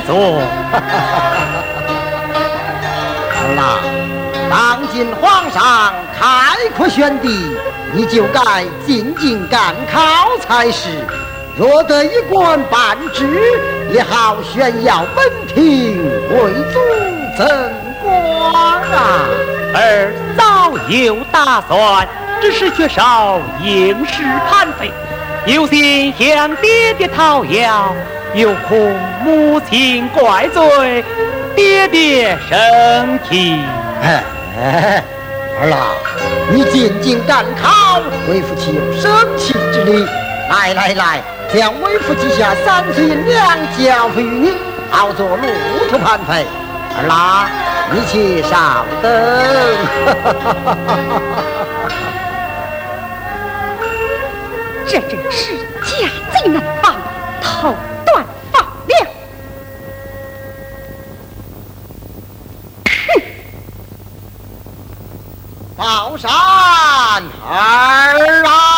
别坐。儿啦，当今皇上开国宣帝，你就该进京赶考才是。若得一官半职，也好炫耀本庭，为祖增光啊！儿早有打算，只是缺少应试盘费，有心向爹爹讨要，又恐母亲怪罪，爹爹生气。哎，儿啦，你进京赶考，为父岂有生气之理？来来来，将为父记下三岁银两交付于你，好做路途盘费。儿郎，你且稍等。这真是家贼难防，头断发了。宝山儿啊！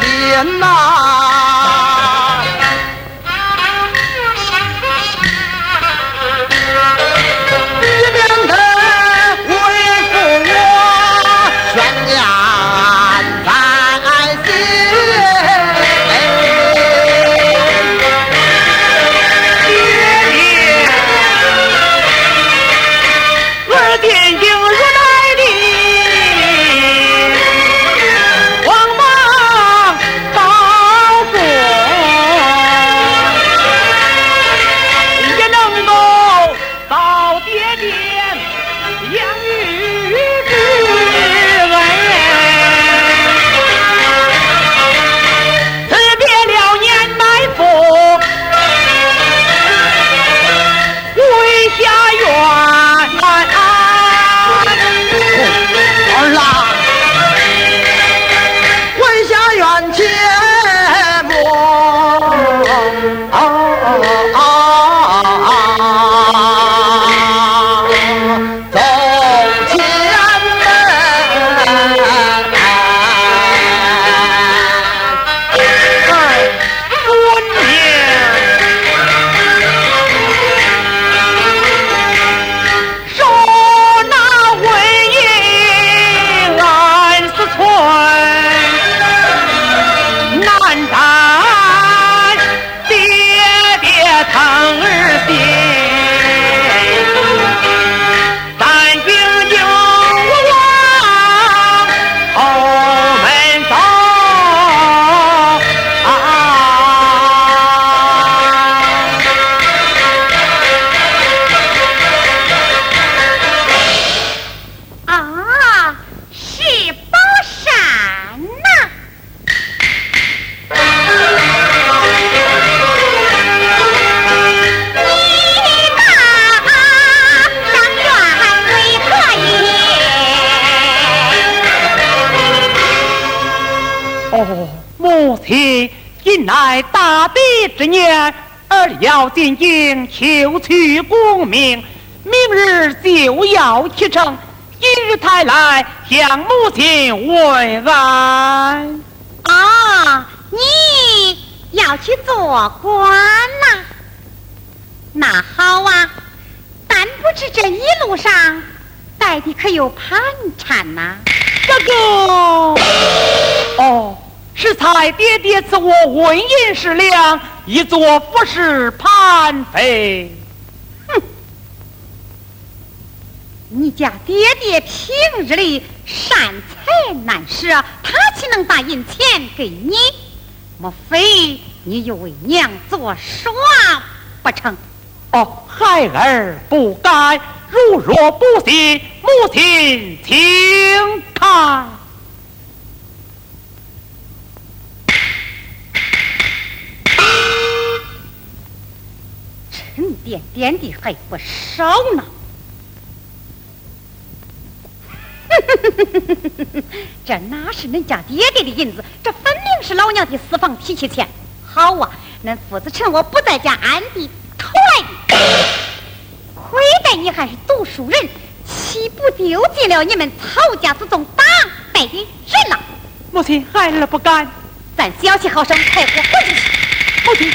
天哪。乃大地之年，儿要进京求取功名，明日就要启程。今日才来向母亲问安。啊，你要去做官呐？那好啊，但不知这一路上带的可有盘缠呐？哥哥，哦，是才爹爹赐我纹银十两，以作服侍潘妃。哼，你家爹爹平日里善财难舍，他岂能把银钱给你？莫非你又为娘做耍不成？哦，孩儿不敢。如若不信，母亲请看。沉甸甸的还不少呢。这哪是恁家爹爹的银子？这分明是老娘的私房提起钱。好啊，恁父子趁我不在家，暗地偷来的。亏待你还是读书人，岂不丢尽了你们曹家祖宗当代的人了？母亲，孩儿不敢。咱小气好生，快活回去。母亲。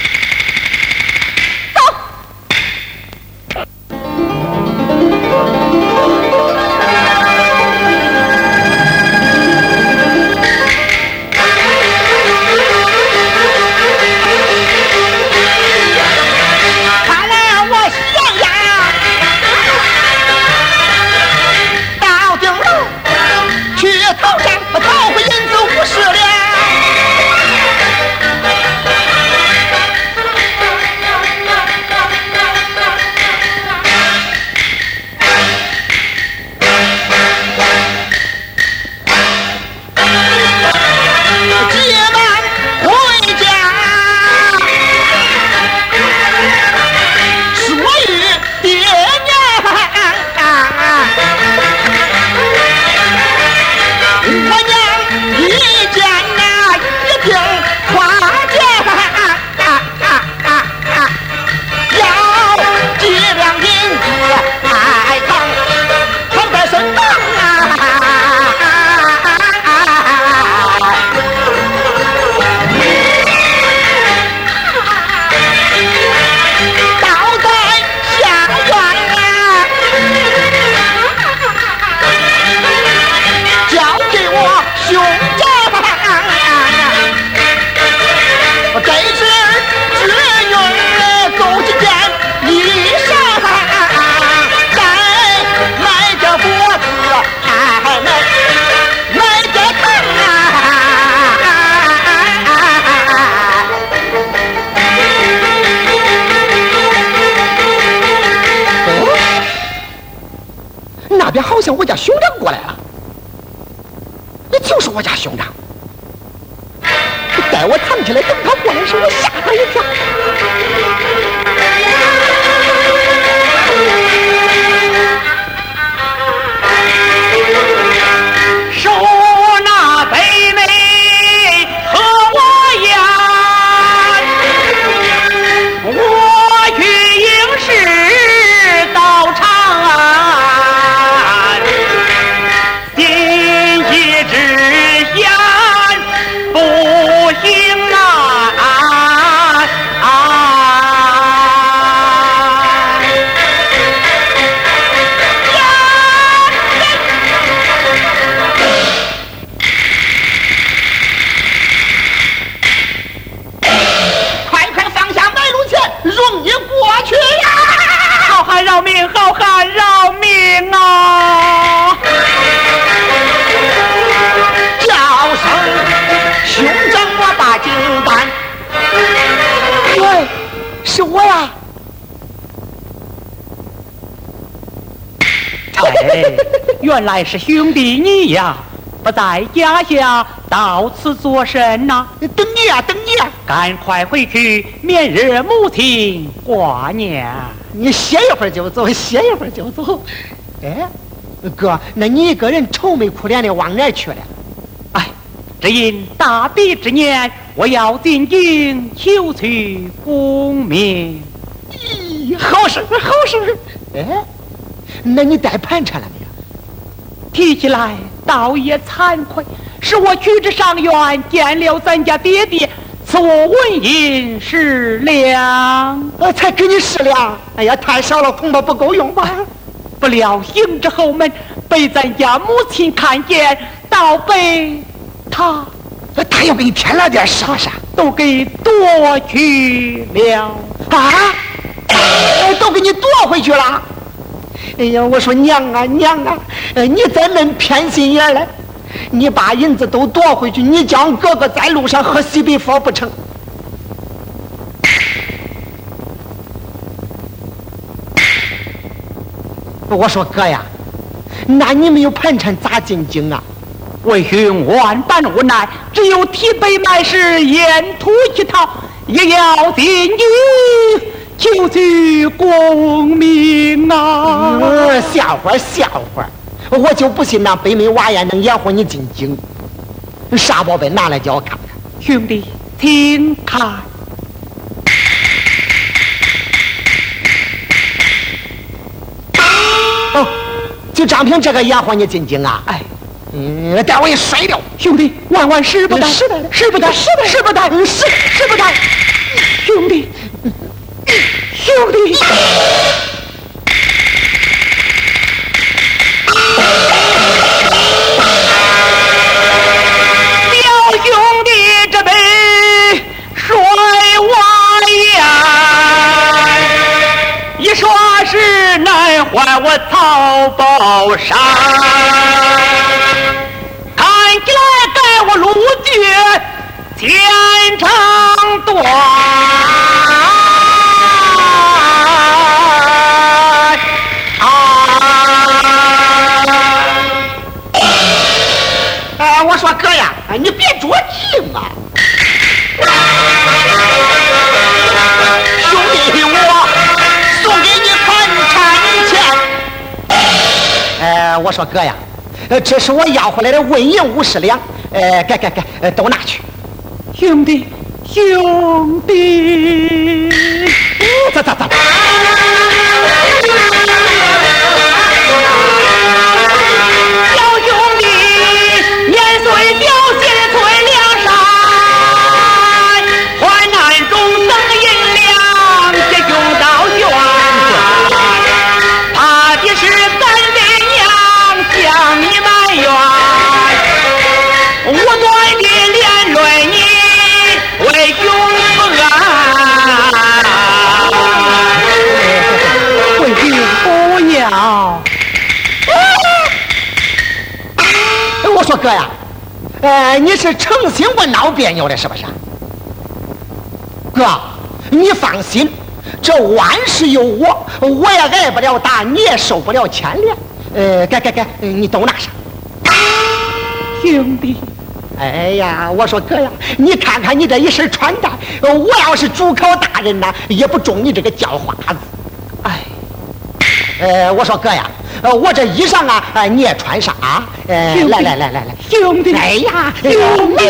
原来是兄弟你呀，不在家下，到此作甚呐？等你呀，等你呀！赶快回去，免日母亲挂念。你歇一会儿就走，歇一会儿就走。哎，哥，那你一个人愁眉苦脸的往哪去了？哎，只因大比之年，我要进京求取功名。咦，好事好事！哎，那你带盘缠了没有？提起来倒也惭愧，是我去至上院见了咱家爹爹，赐我纹银十两，我才给你十两。哎呀，太少了，恐怕不够用吧？不料迎至后门，被咱家母亲看见，倒被他，他又给你添了点啥啥，都给夺去了啊！都给你夺回去了。哎呀，我说娘啊娘啊，呃你再恁偏心眼嘞！你把银子都夺回去，你叫哥哥在路上喝西北风不成？我说哥呀，那你没有盘缠咋进京啊？为兄万般无奈，只有提杯买食，沿途乞讨，也要进京。求取功名啊！笑话笑话，我就不信那北门娃也能养活你进京。啥宝贝拿来叫我看看，兄弟，请看。哦，就张平这个养活你进京啊？哎，嗯，待我一摔掉，兄弟，万万使不得，使不得，使不得，使不得，使使不得，兄弟表兄弟这杯水瓦言，一说是难还我曹宝山，看起来该我卢俊天长短。你别着急嘛，兄弟我送给你盘缠钱。哎，我说哥呀，呃这是我要回来的纹银五十两，哎，该该该，都拿去。兄弟，兄弟，走走走。哥呀，呃，你是诚心不闹别扭的，是不是？哥，你放心，这万事有我，我也挨不了打，你也受不了牵连。呃，该该该，你都拿上。兄弟，哎呀，我说哥呀，你看看你这一身穿戴，我要是主考大人呢，也不中你这个叫花子。哎，呃，我说哥呀。呃，我这衣裳啊，你也穿上啊！呃，来来来来来，兄弟，哎呀，兄弟，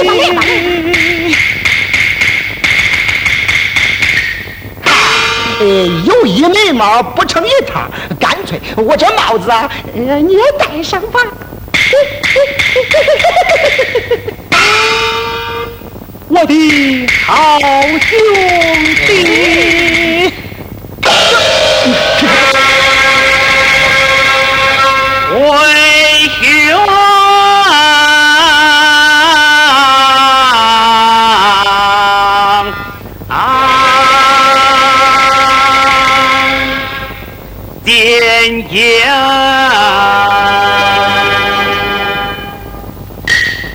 呃，有一眉毛不成一套，干脆我这帽子啊，你也戴上吧。我的好兄弟。今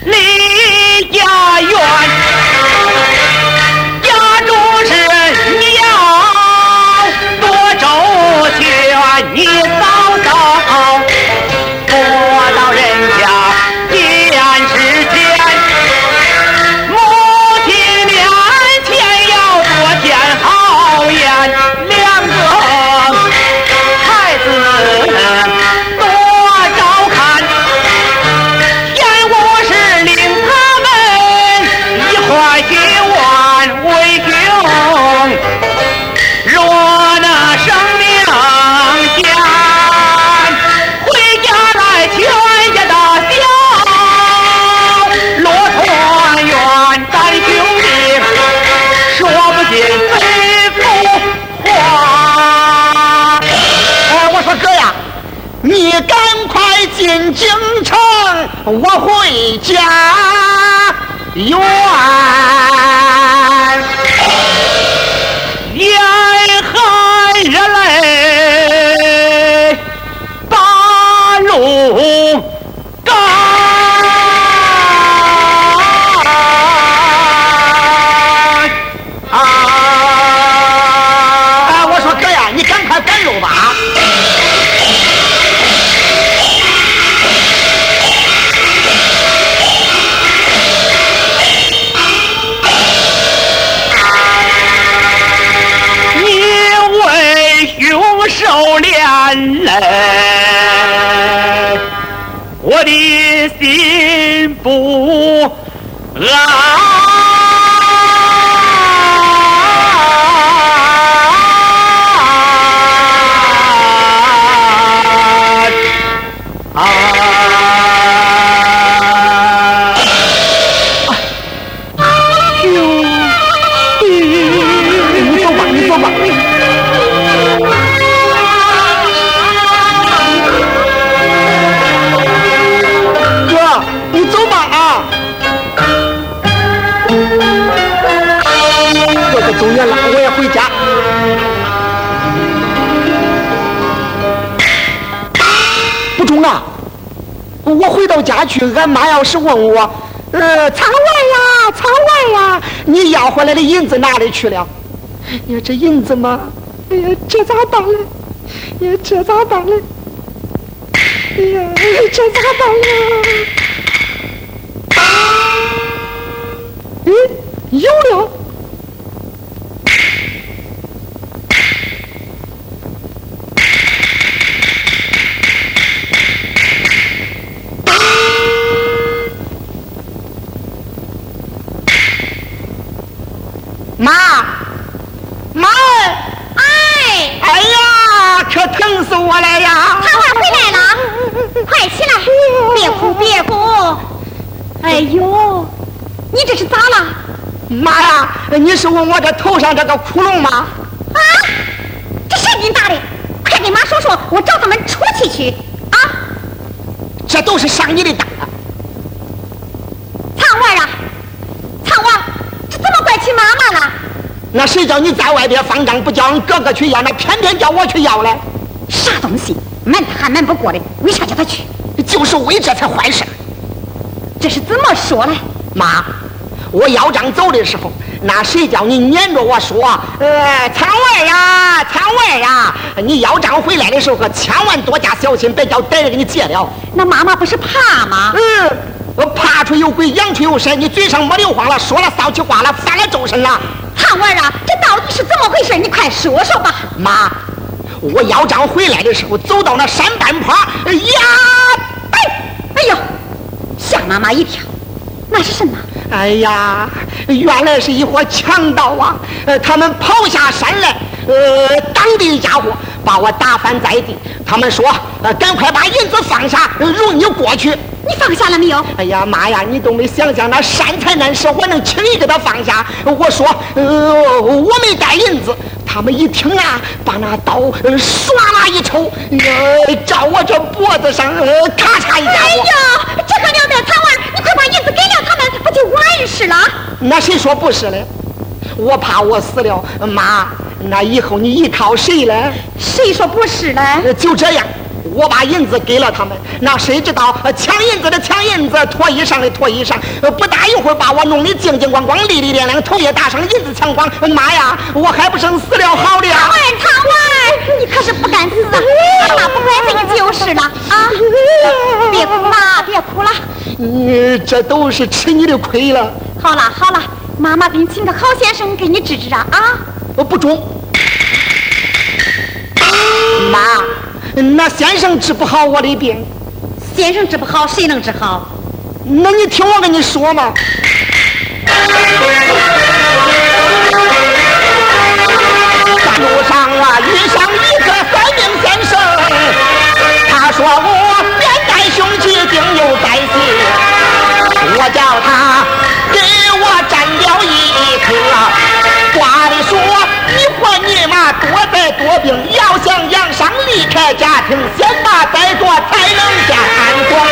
离家园家中人你要多周全你赶快进京城我回家园手连到家去，俺妈要是问我，呃，仓外呀，仓外呀，你要回来的银子哪里去了？哎呀，这银子嘛，哎呀，这咋办嘞？哎呀，这咋办嘞？哎呀，这咋办呀？嗯，有了。妈，妈，哎，哎呀，可疼死我了呀！他娃回来了，快起来，别哭别哭。哎呦，你这是咋了？妈呀，你是问我这头上这个窟窿吗？啊，这谁给你打的？快给妈说说，我找他们出气去。啊，这都是上你的当啊！苍娃啊，苍娃，这怎么怪起妈妈了？那谁叫你在外边放账不叫俺哥哥去要，那偏偏叫我去要嘞？啥东西，瞒他还瞒不过的，为啥叫他去？就是为这才坏事。这是怎么说嘞？妈，我要账走的时候，那谁叫你撵着我说，呃，仓外呀，仓外呀，你要账回来的时候可千万多加小心，别叫歹人给你劫了。那妈妈不是怕吗？嗯，我怕出有鬼，仰出有神，你嘴上没流话了，说了骚气话了，犯了周身了。苍娃啊，这到底是怎么回事？你快说说吧。妈，我要账回来的时候，走到那山半坡，呀，哎，哎呦，吓妈妈一跳。那是什么？哎呀，原来是一伙强盗啊！呃，他们跑下山来，呃，当地家伙把我打翻在地。他们说，呃，赶快把银子放下，容你过去。你放下了没有？哎呀妈呀，你都没想想那善财难舍，我能轻易给他放下？我说，呃，我没带银子。他们一听啊，把那刀唰啦一抽，呃，照我这脖子上，呃，咔嚓一下。哎呀，这可了得，苍娃，你快把银子给了他们，不就完事了？那谁说不是嘞？我怕我死了，妈，那以后你依靠谁嘞？谁说不是嘞？呃就这样，我把银子给了他们，那谁知道呃抢银子的抢银子，脱衣裳的脱衣裳，呃不大一会儿把我弄得净净光光、利利亮亮，头也大上，银子抢光。妈呀，我还不生死了好了呀！苍娃，苍娃，你可是不敢死啊！妈妈不该给你就是了啊！别哭了，别哭了。你这都是吃你的亏了。好了好了，妈妈给你请个好先生给你治治啊啊！我不中，妈，那先生治不好我的病，先生治不好，谁能治好？那你听我跟你说嘛。半路上啊，遇上一个算命先生，他说我面带凶气，定有灾星。我叫他给我占了一颗，话里说你婆你妈多灾多病，要想养伤离开家庭，先把灾多才能见光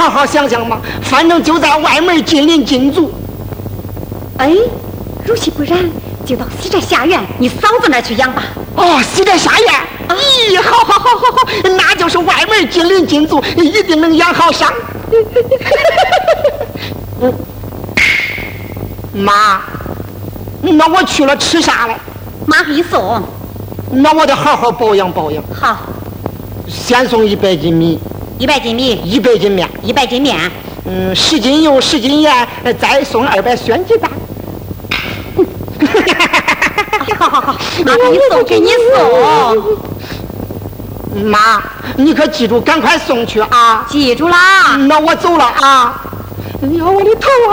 好好想想嘛，反正就在外门紧邻近族。哎，如其不然，就到西寨下院你嫂子那儿去养吧。哦，西寨下院，咦，好好好好好，那就是外门紧邻近族，一定能养好伤。妈，那我去了吃啥嘞？妈给你送。那我得好好保养保养。好，先送一百斤米，一百斤米，一百斤面，一百斤面，嗯，十斤油，十斤盐，再送二百酸鸡蛋。好 好好，妈 给你送，给你送。妈，你可记住，赶快送去啊！记住啦。那我走了啊！哎呀，我的头啊！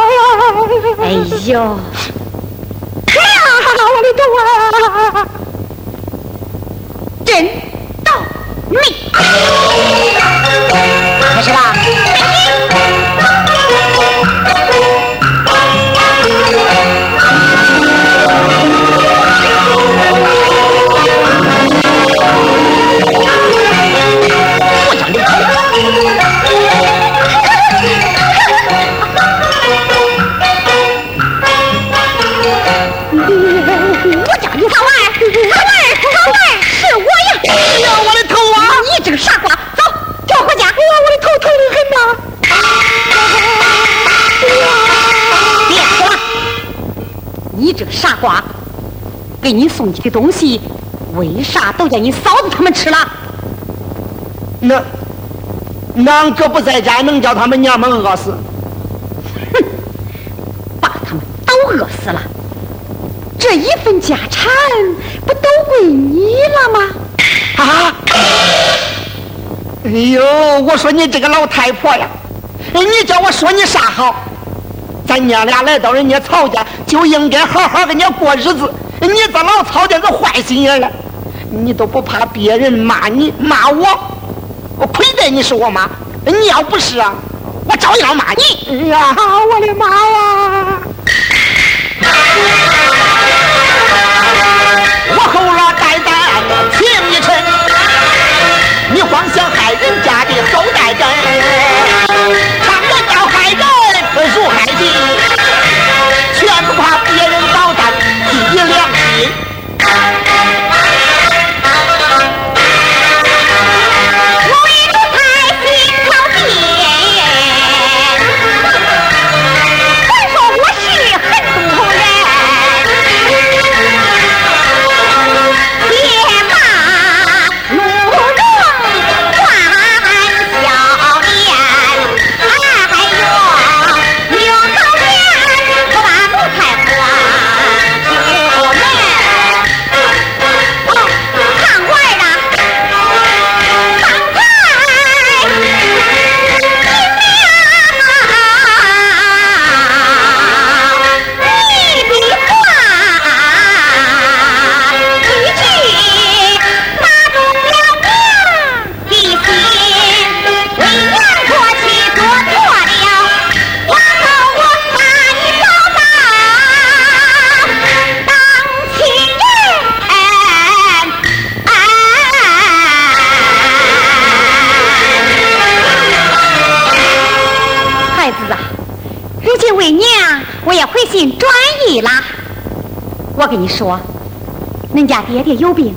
哎呦，哎呀，我的头啊！真你！开始吧。这个傻瓜，给你送去的东西，为啥都叫你嫂子他们吃了？那，俺哥不在家，能叫他们娘们饿死？哼，把他们都饿死了，这一份家产不都归你了吗？啊！哎呦，我说你这个老太婆呀，你叫我说你啥好？咱娘俩来到人家曹家，就应该好好跟人家过日子。你这老曹家个坏心眼了，你都不怕别人骂你骂我？我亏待你是我妈，你要不是啊，我照样骂你。哎呀，我的妈呀！你说，恁家爹爹有病，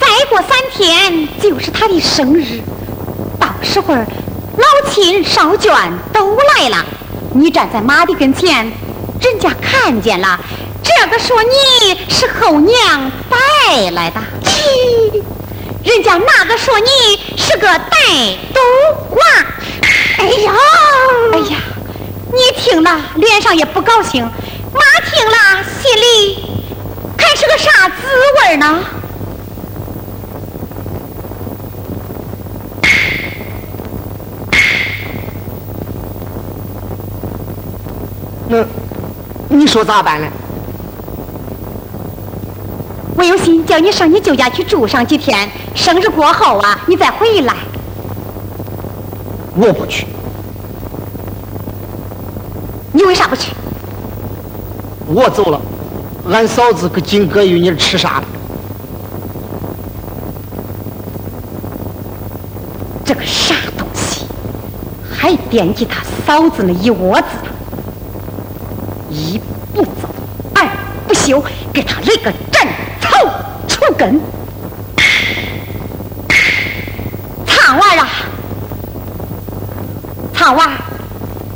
再过三天就是他的生日，到时候老亲少眷都来了，你站在妈的跟前，人家看见了，这个说你是后娘带来的，人家那个说你是个带斗娃，哎呀，哎呀，你听了脸上也不高兴，妈听了心里。还是个啥滋味呢？那你说咋办呢？我有心叫你上你舅家去住上几天，生日过后啊，你再回来。我不去。你为啥不去？我走了。俺嫂子搁紧搁于你吃啥？这个傻东西，还惦记他嫂子那一窝子，一不走，二不休，给他来个斩草除根。苍娃啊，苍娃，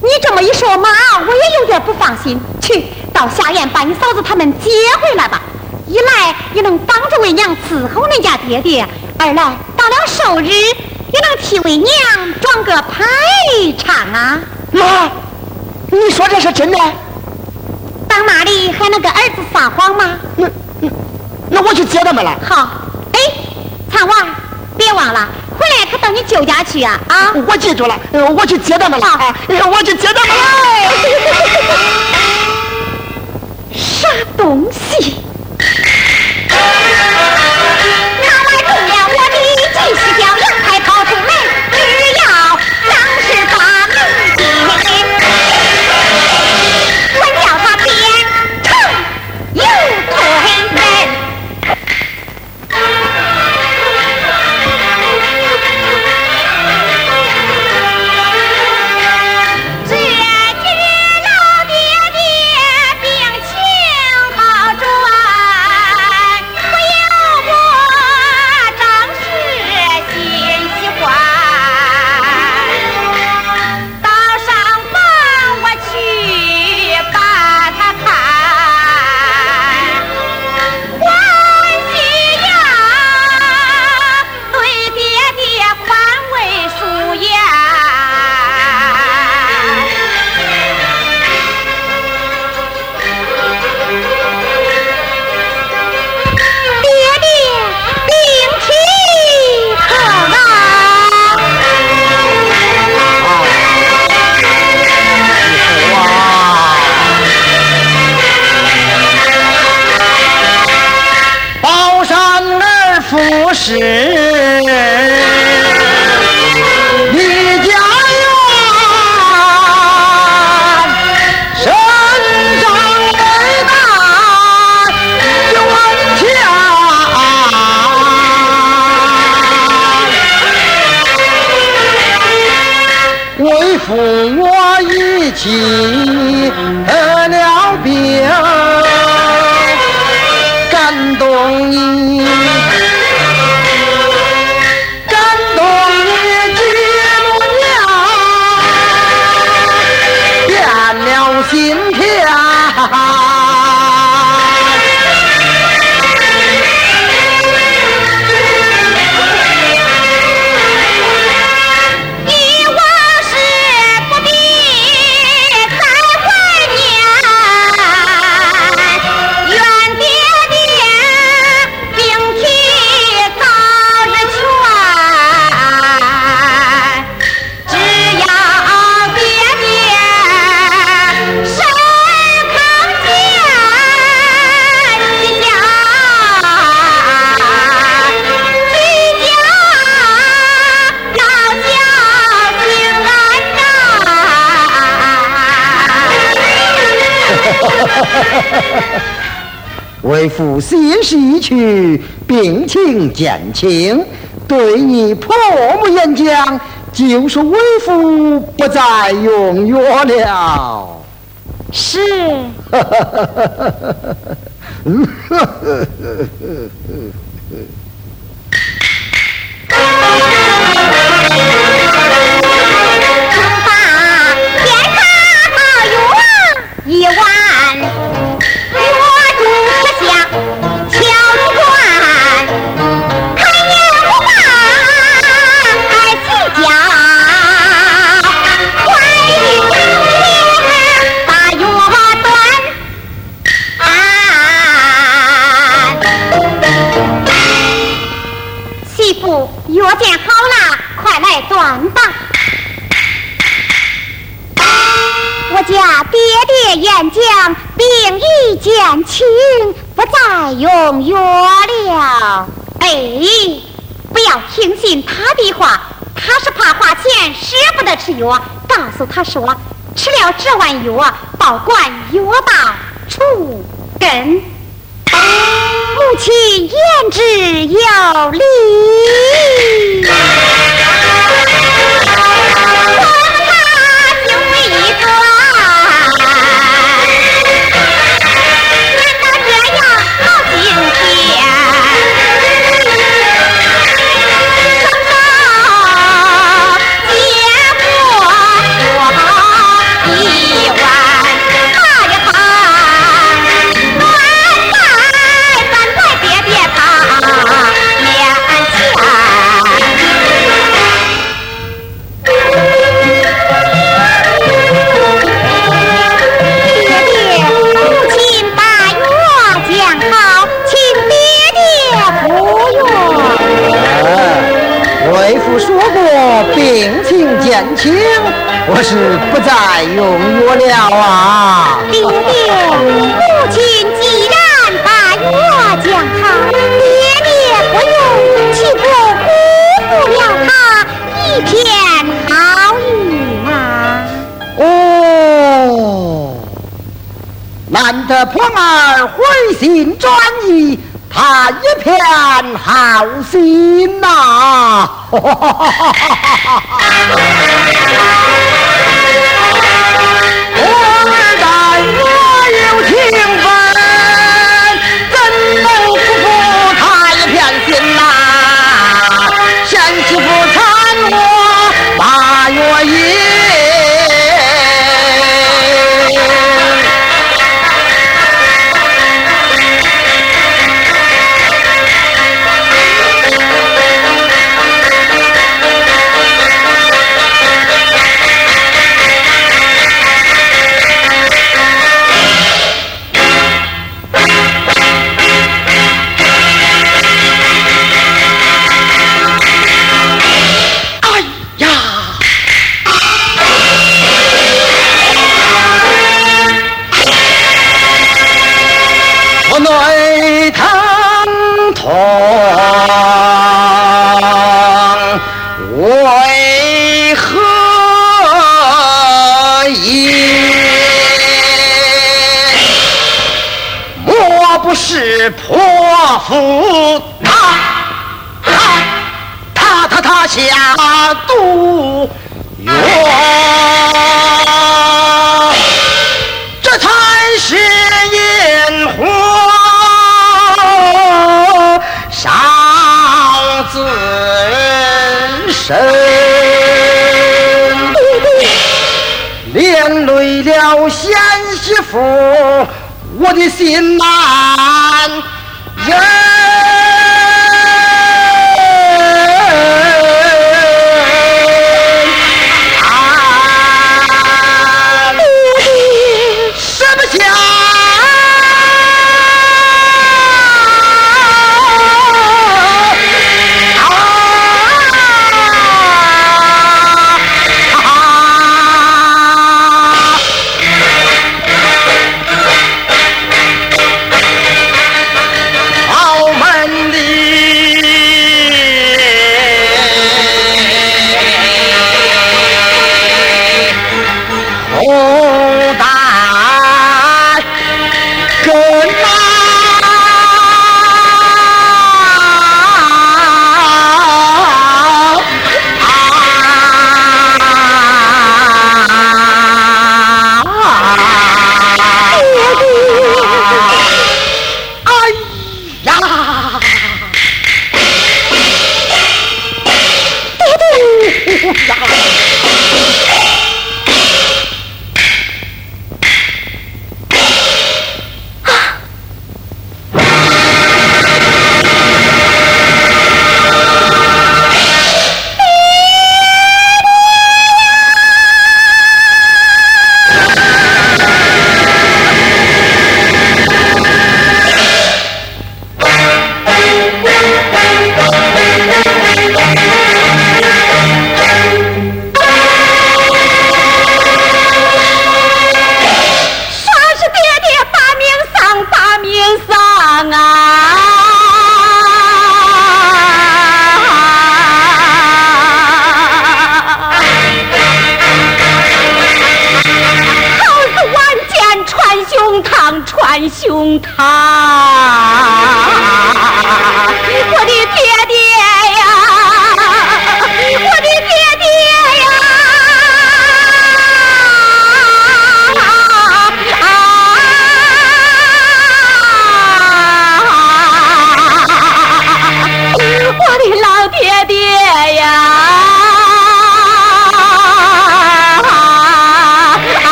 你这么一说嘛，我也有点不放心。去到下院把你嫂子他们接回来吧，一来也能帮着为娘伺候恁家爹爹，二来到了寿日。也能替为娘装个排场啊！妈，你说这是真的？当那里还能跟儿子撒谎吗？那那那我去接他们了。好，哎，灿娃，别忘了回来可到你舅家去啊！啊，我记住了，我去接他们了。啊，我去接他们了。啥东西？为父心事已去，病情减轻，对你婆母言讲，就是为父不再用药了。是。言讲病已减轻，不再用药了。哎，不要听信他的话，他是怕花钱，舍不得吃药。告诉他说，吃了这碗药，保管药到除根。母亲言之有理。病情减轻，我是不再用药了啊。爹爹，母亲既然把药将好，爹爹不用，岂不辜负了他一片好意吗？哦，难得婆儿回心转意。他一片好心呐！我的心难。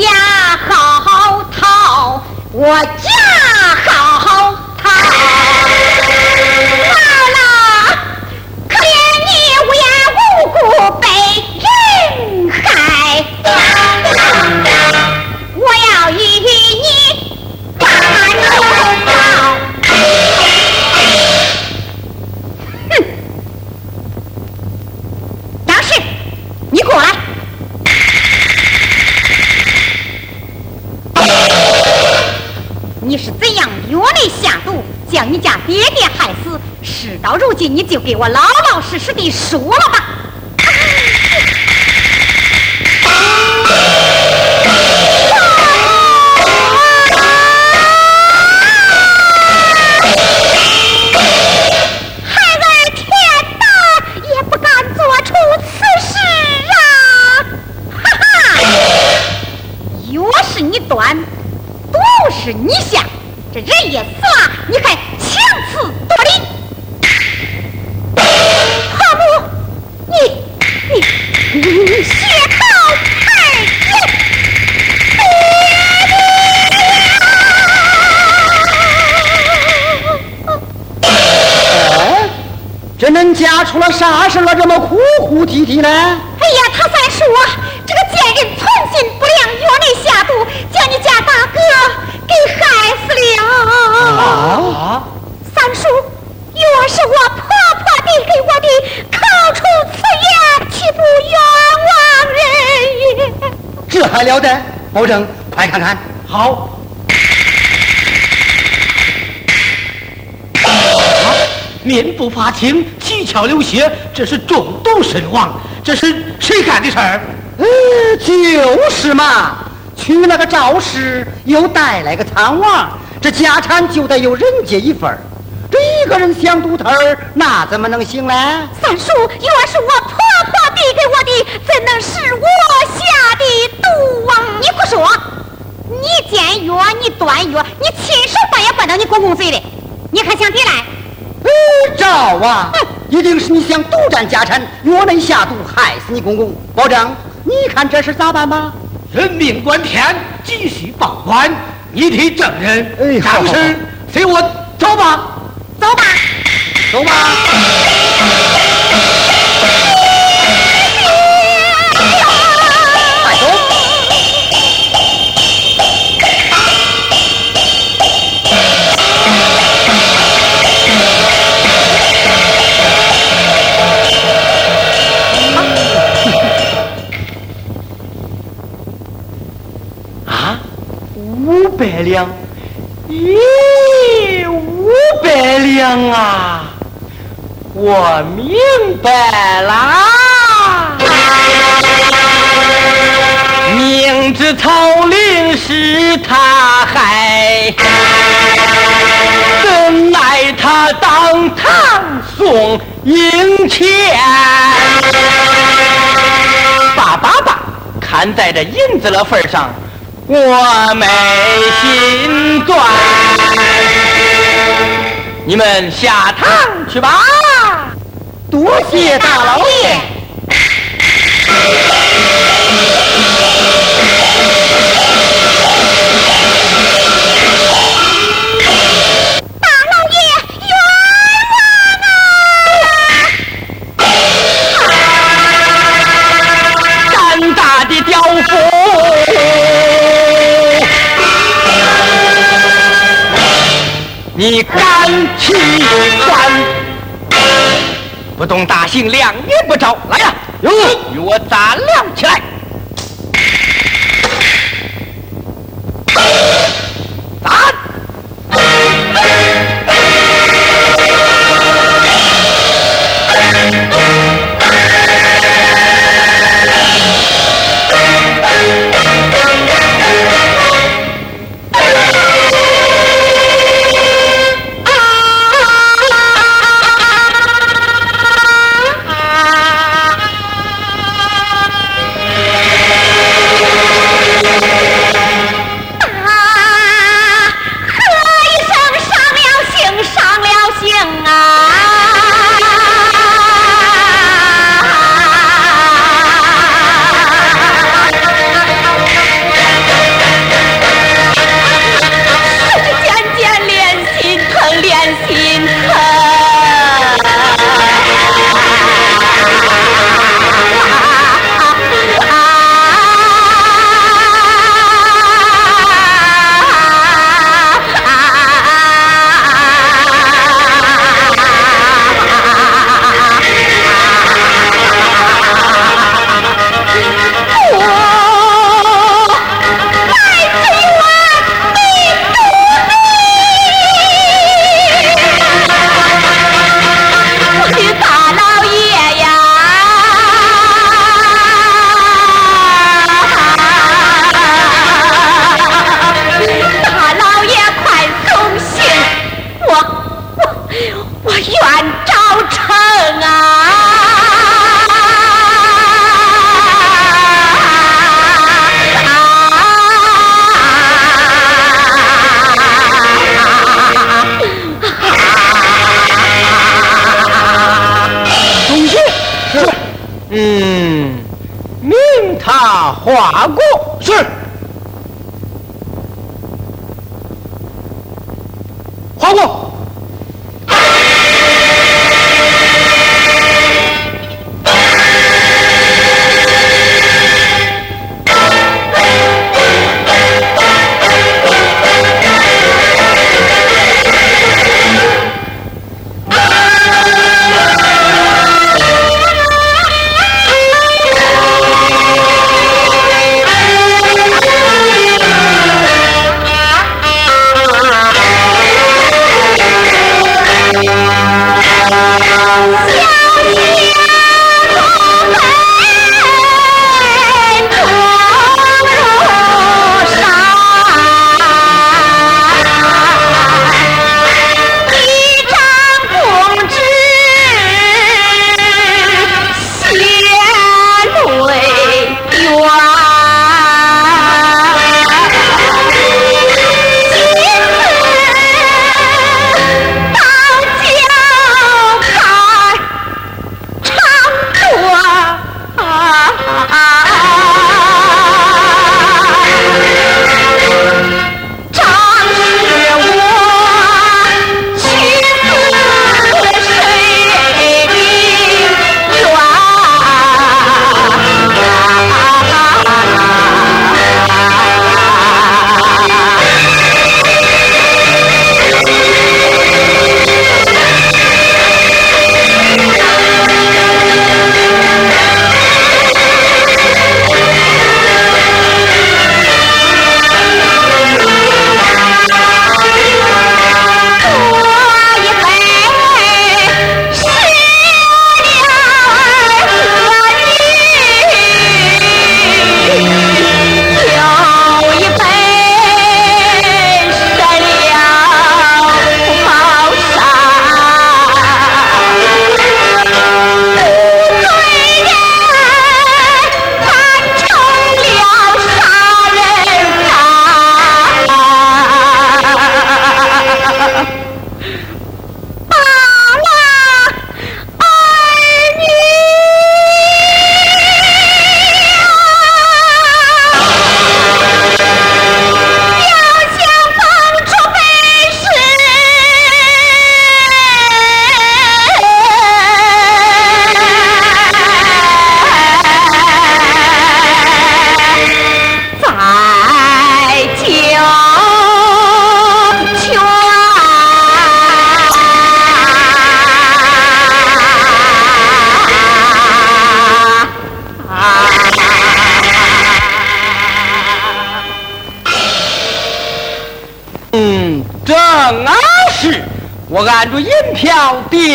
家好套，我驾。你就给我老老实实的说了吧。啥事了？这么哭哭啼啼呢？哎呀，他三叔啊，这个贱人存心不良，药内下毒，将你家大哥。给害死了！啊！三叔，若是我婆婆的给我的口出此言，岂不冤枉人也？这还了得！保证，快看看。好。面不发青，七窍流血，这是中毒身亡。这是谁干的事儿？呃，就是嘛。娶了个赵氏，又带来个苍王，这家产就得有人家一份儿。这一个人想独吞儿，那怎么能行呢？三叔，要是我婆婆递给我的，怎能是我下的毒啊？你不说，你煎药，你端药，你亲手端也端到你公公嘴里，你还想抵赖？呃，赵啊，一定是你想独占家产，我内下毒，害死你公公。保证，你看这事咋办吧？人命关天，急需报官。你替证人。哎，张师，随我走吧。走吧，走吧。五百两，咦，五百两啊！我明白啦，明知曹林是他害，怎奈他当堂送银钱？爸爸爸，看在这银子的份上。我没心钻你们下堂去吧多谢大老爷大老爷冤枉啊好胆大的刁夫你敢去还？不动大刑，两年不招。来呀，与我打量起来。命他化过。是。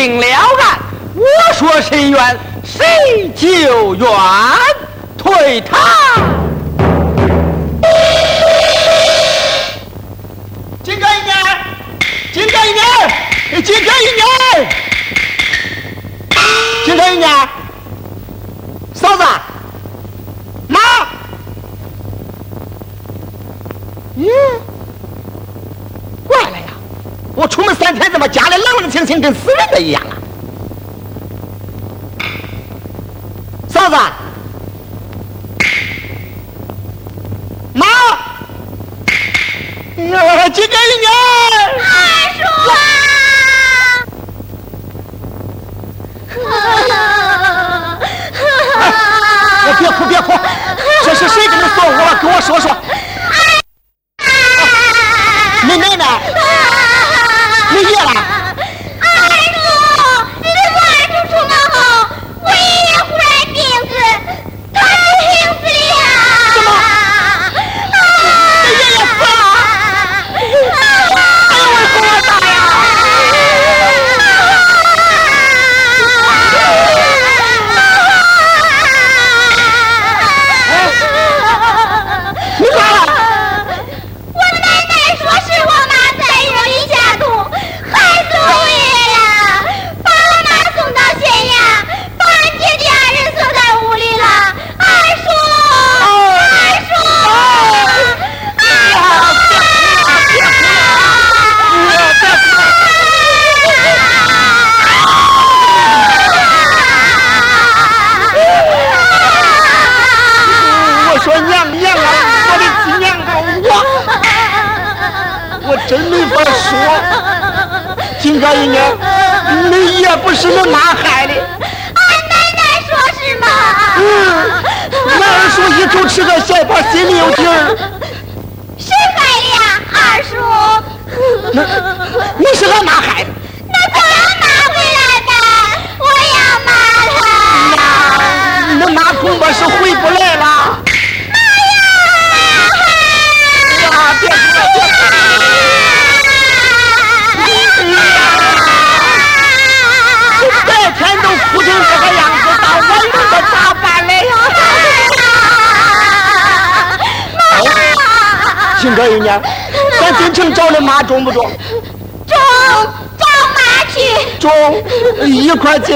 定了案，我说谁冤，谁就冤，退堂。金哥一年，金哥一年，金哥一年，金哥一年，嫂子，妈，咦？我出门三天，怎么家里冷冷清清，跟死人的一样啊？嫂子，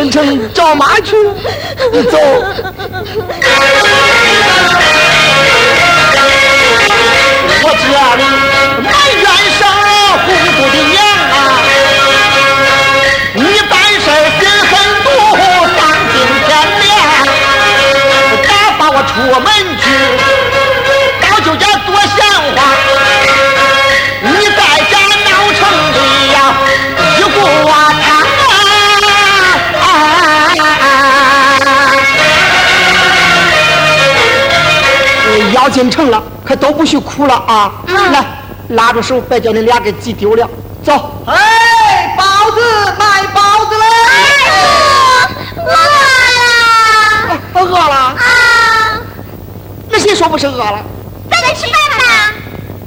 一块进城找妈去。都不许哭了啊！来，拉着手，别叫你俩给挤丢了。走。哎，包子，卖包子嘞！我饿了。饿了？啊。那谁说不是饿了？咱来吃饭吧。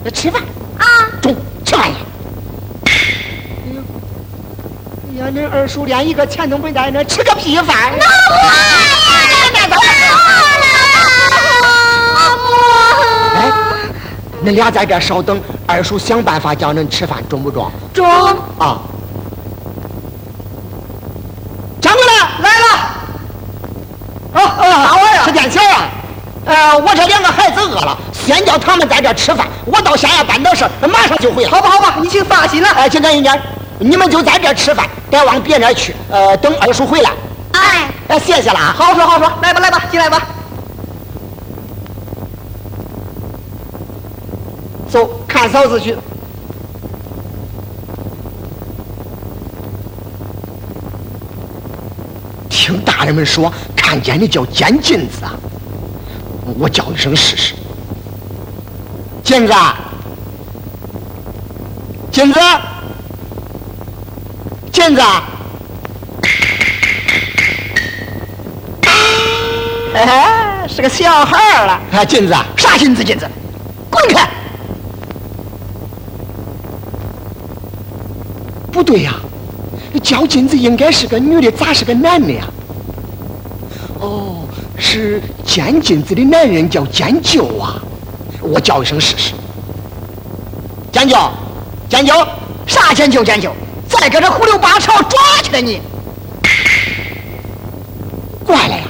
那吃饭。啊。中，吃饭去。哎呀，恁二叔连一个钱都没带，那吃个屁饭！那我呀，那走。恁俩在这稍等，二叔想办法叫恁吃饭，中不中？中啊！张过来，来了。啊啊！啥玩意儿？吃点小啊！呃，我这两个孩子饿了，先叫他们在这吃饭。我到县衙办点事马上就回来。好吧，好吧，你请放心了。哎，金干一年，你们就在这吃饭，别往别那去。呃，等二叔回来。哎，哎，谢谢了啊！好说好说，来吧来吧，进来吧。走，看嫂子去。听大人们说，看见的叫捡金子啊！我叫一声试试。金子，金子，金子。哎，是个小孩了。啊，金子，啥金子？金子，滚开！对呀，叫金子应该是个女的，咋是个男的呀？哦，是捡金子的男人叫捡舅啊！我叫一声试试。捡舅，捡舅，啥捡舅捡舅？再搁这胡溜八朝抓去了你！怪了呀，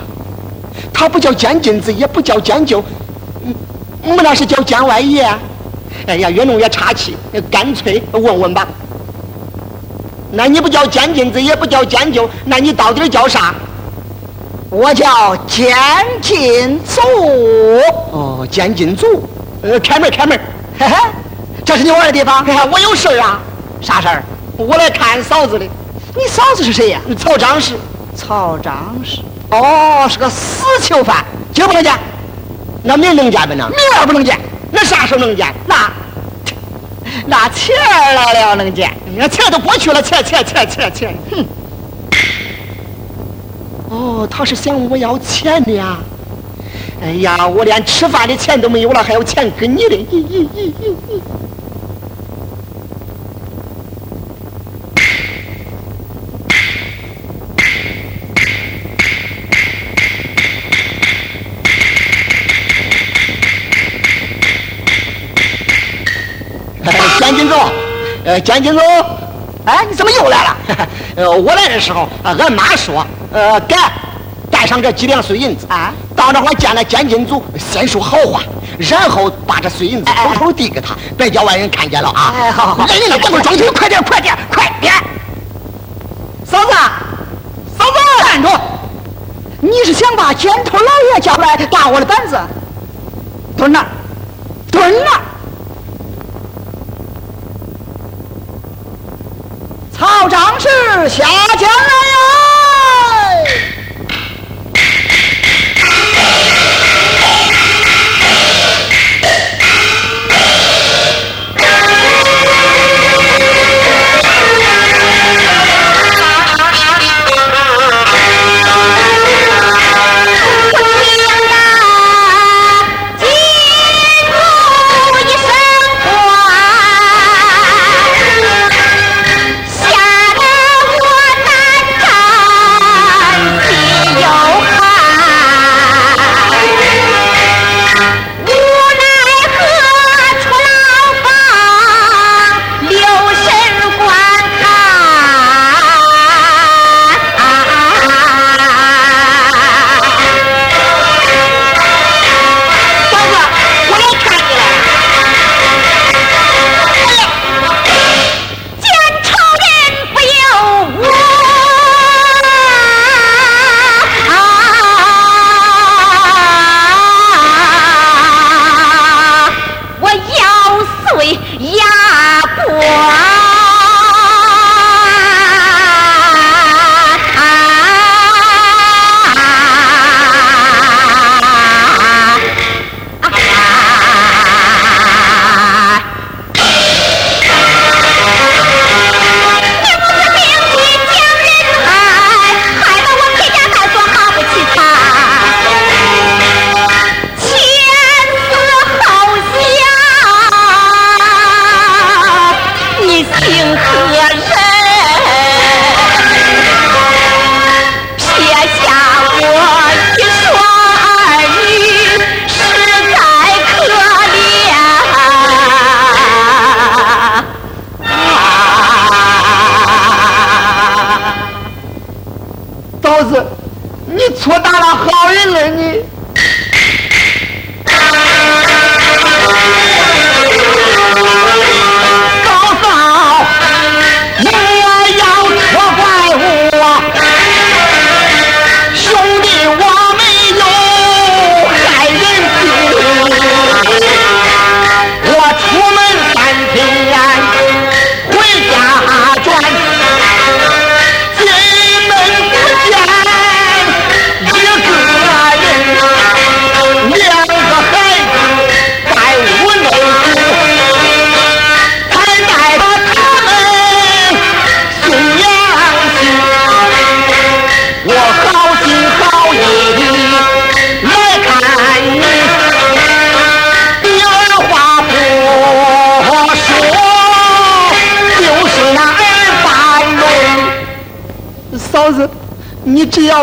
他不叫捡金子，也不叫捡舅，嗯，我们那是叫捡外爷。哎呀，越弄越岔气，干脆问问吧。那你不叫监禁子，也不叫捡酒，那你到底叫啥？我叫监禁卒。哦，监禁卒。呃，开门，开门。嘿嘿，这是你玩的地方？嘿嘿我有事啊。啥事儿？我来看嫂子的。你嫂子是谁呀？曹张氏。曹张氏。哦，是个死囚犯，今不能见。那明能见不能？明儿不能见。那啥时候能见？那。那钱来了能见，那钱都过去了，钱钱钱钱钱，哼！哦，他是想我要钱的呀！哎呀，我连吃饭的钱都没有了，还要钱给你的！咦咦咦咦咦！呃，蒋金总，哎，你怎么又来了？呃，我来的时候，俺妈说，呃，给带上这几两碎银子啊，到那块见了监金祖，先说好话，然后把这碎银子偷偷递给他，别叫外人看见了啊！哎，好好好，来人了，赶快装去，快点，快点，快点！嫂子，嫂子，站住！你是想把监头老爷叫来打我的板子？蹲那，蹲那！曹张氏下江来呀！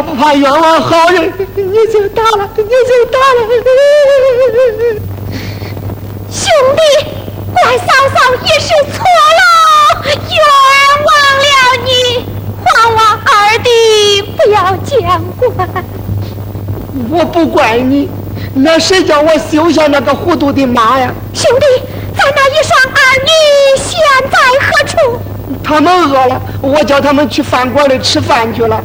你只要不怕冤枉好人，你就打了，你就打了。兄弟，怪嫂嫂一时错了，冤枉了你，还我二弟不要见怪。我不怪你，那谁叫我休下那个糊涂的妈呀？兄弟，咱那一双儿女现在何处？他们饿了，我叫他们去饭馆里吃饭去了。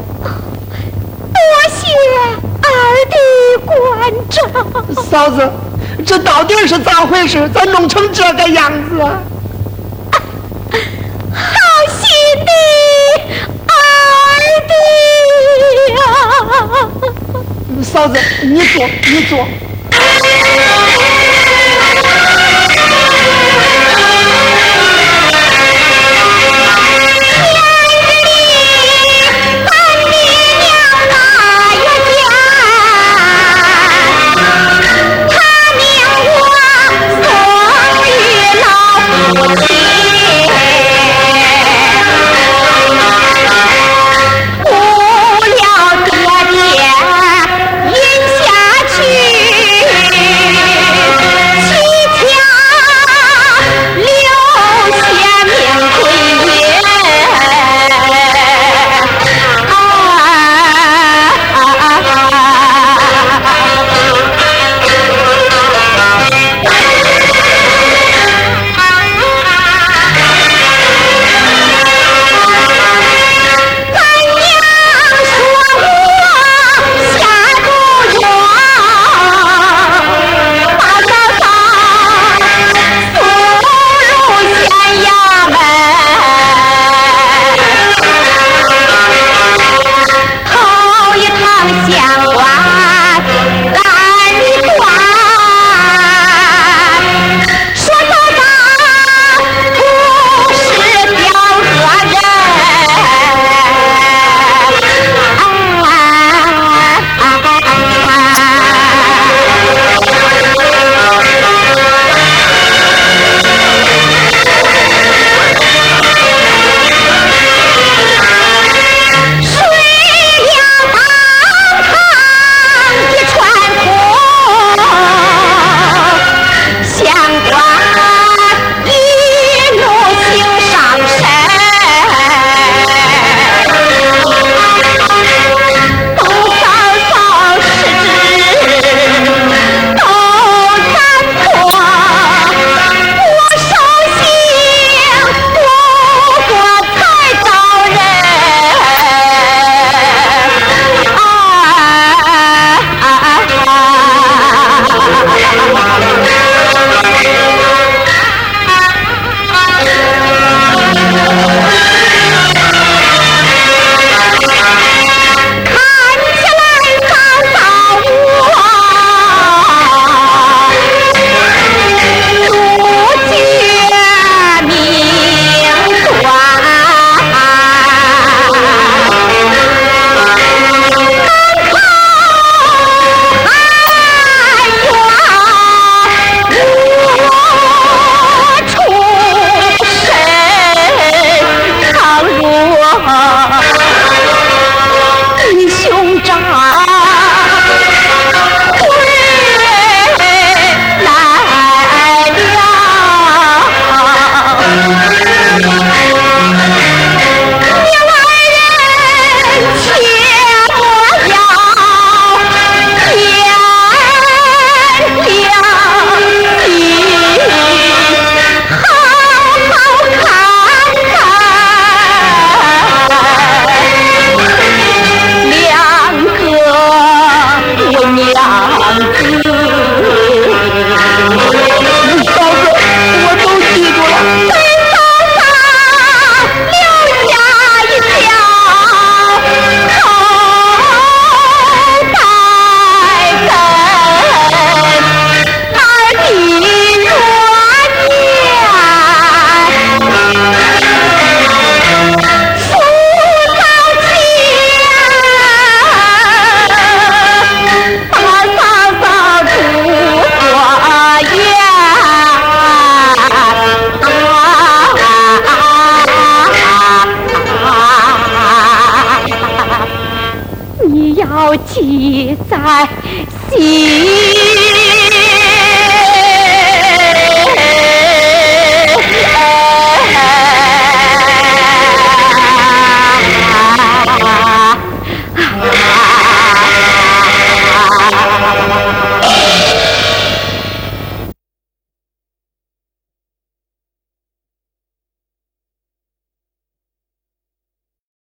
关照，嫂子，这到底是咋回事？咋弄成这个样子啊？好心的二弟呀！嫂子，你坐，你坐。